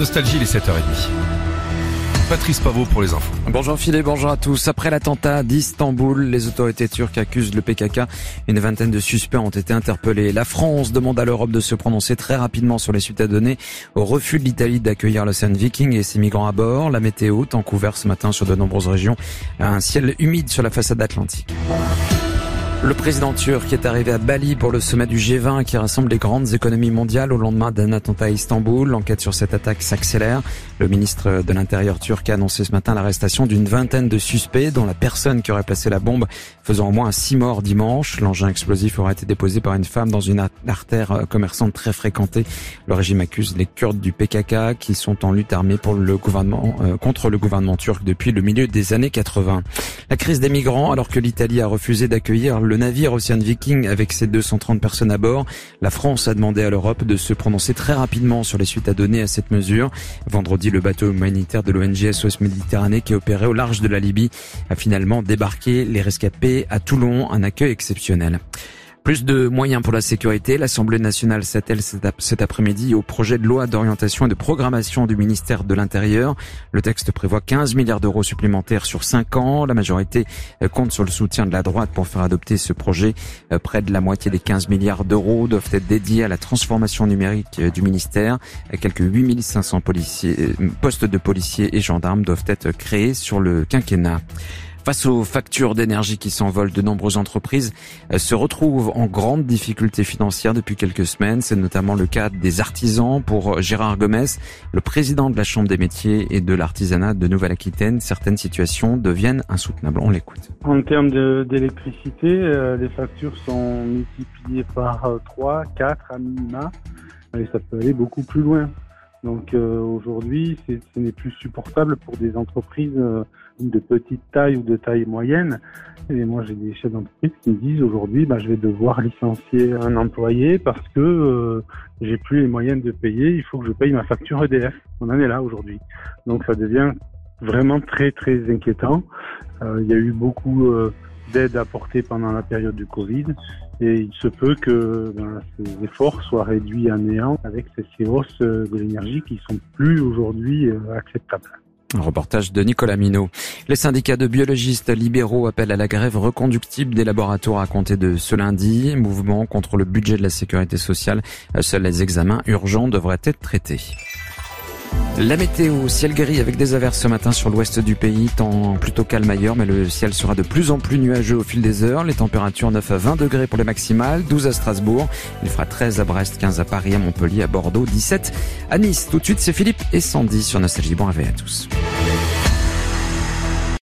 Nostalgie, les 7h30. Patrice Pavot pour les infos. Bonjour Philippe, bonjour à tous. Après l'attentat d'Istanbul, les autorités turques accusent le PKK. Une vingtaine de suspects ont été interpellés. La France demande à l'Europe de se prononcer très rapidement sur les suites à donner au refus de l'Italie d'accueillir l'Océan Viking et ses migrants à bord. La météo, temps couvert ce matin sur de nombreuses régions. Un ciel humide sur la façade atlantique. Le président turc est arrivé à Bali pour le sommet du G20 qui rassemble les grandes économies mondiales au lendemain d'un attentat à Istanbul. L'enquête sur cette attaque s'accélère. Le ministre de l'Intérieur turc a annoncé ce matin l'arrestation d'une vingtaine de suspects dont la personne qui aurait placé la bombe faisant au moins six morts dimanche. L'engin explosif aurait été déposé par une femme dans une artère commerçante très fréquentée. Le régime accuse les Kurdes du PKK qui sont en lutte armée pour le gouvernement, euh, contre le gouvernement turc depuis le milieu des années 80. La crise des migrants alors que l'Italie a refusé d'accueillir le navire Ocean Viking avec ses 230 personnes à bord. La France a demandé à l'Europe de se prononcer très rapidement sur les suites à donner à cette mesure. Vendredi, le bateau humanitaire de l'ONG SOS Méditerranée qui opérait au large de la Libye a finalement débarqué les rescapés à Toulon, un accueil exceptionnel. Plus de moyens pour la sécurité. L'Assemblée nationale s'attelle cet après-midi au projet de loi d'orientation et de programmation du ministère de l'Intérieur. Le texte prévoit 15 milliards d'euros supplémentaires sur 5 ans. La majorité euh, compte sur le soutien de la droite pour faire adopter ce projet. Euh, près de la moitié des 15 milliards d'euros doivent être dédiés à la transformation numérique euh, du ministère. Quelques 8500 policiers, postes de policiers et gendarmes doivent être créés sur le quinquennat. Face aux factures d'énergie qui s'envolent, de nombreuses entreprises euh, se retrouvent en grande difficulté financière depuis quelques semaines. C'est notamment le cas des artisans. Pour Gérard Gomez, le président de la Chambre des métiers et de l'artisanat de Nouvelle-Aquitaine, certaines situations deviennent insoutenables. On l'écoute. En termes d'électricité, euh, les factures sont multipliées par 3, 4 à minima. Et ça peut aller beaucoup plus loin. Donc euh, aujourd'hui, ce n'est plus supportable pour des entreprises euh, de petite taille ou de taille moyenne. Et moi, j'ai des chefs d'entreprise qui me disent aujourd'hui, bah, je vais devoir licencier un employé parce que euh, j'ai plus les moyens de payer. Il faut que je paye ma facture EDF. On en est là aujourd'hui. Donc ça devient vraiment très très inquiétant. il y a eu beaucoup d'aide apportée pendant la période du Covid et il se peut que ben, ces efforts soient réduits à néant avec ces hausses de l'énergie qui sont plus aujourd'hui euh, acceptables. Un reportage de Nicolas Minot. Les syndicats de biologistes libéraux appellent à la grève reconductible des laboratoires à compter de ce lundi. Mouvement contre le budget de la sécurité sociale. Seuls les examens urgents devraient être traités. La météo, ciel gris avec des averses ce matin sur l'ouest du pays, temps plutôt calme ailleurs, mais le ciel sera de plus en plus nuageux au fil des heures. Les températures 9 à 20 degrés pour les maximales, 12 à Strasbourg, il fera 13 à Brest, 15 à Paris, à Montpellier, à Bordeaux, 17 à Nice. Tout de suite, c'est Philippe et Sandy sur Nostalgie. Bon réveil à tous.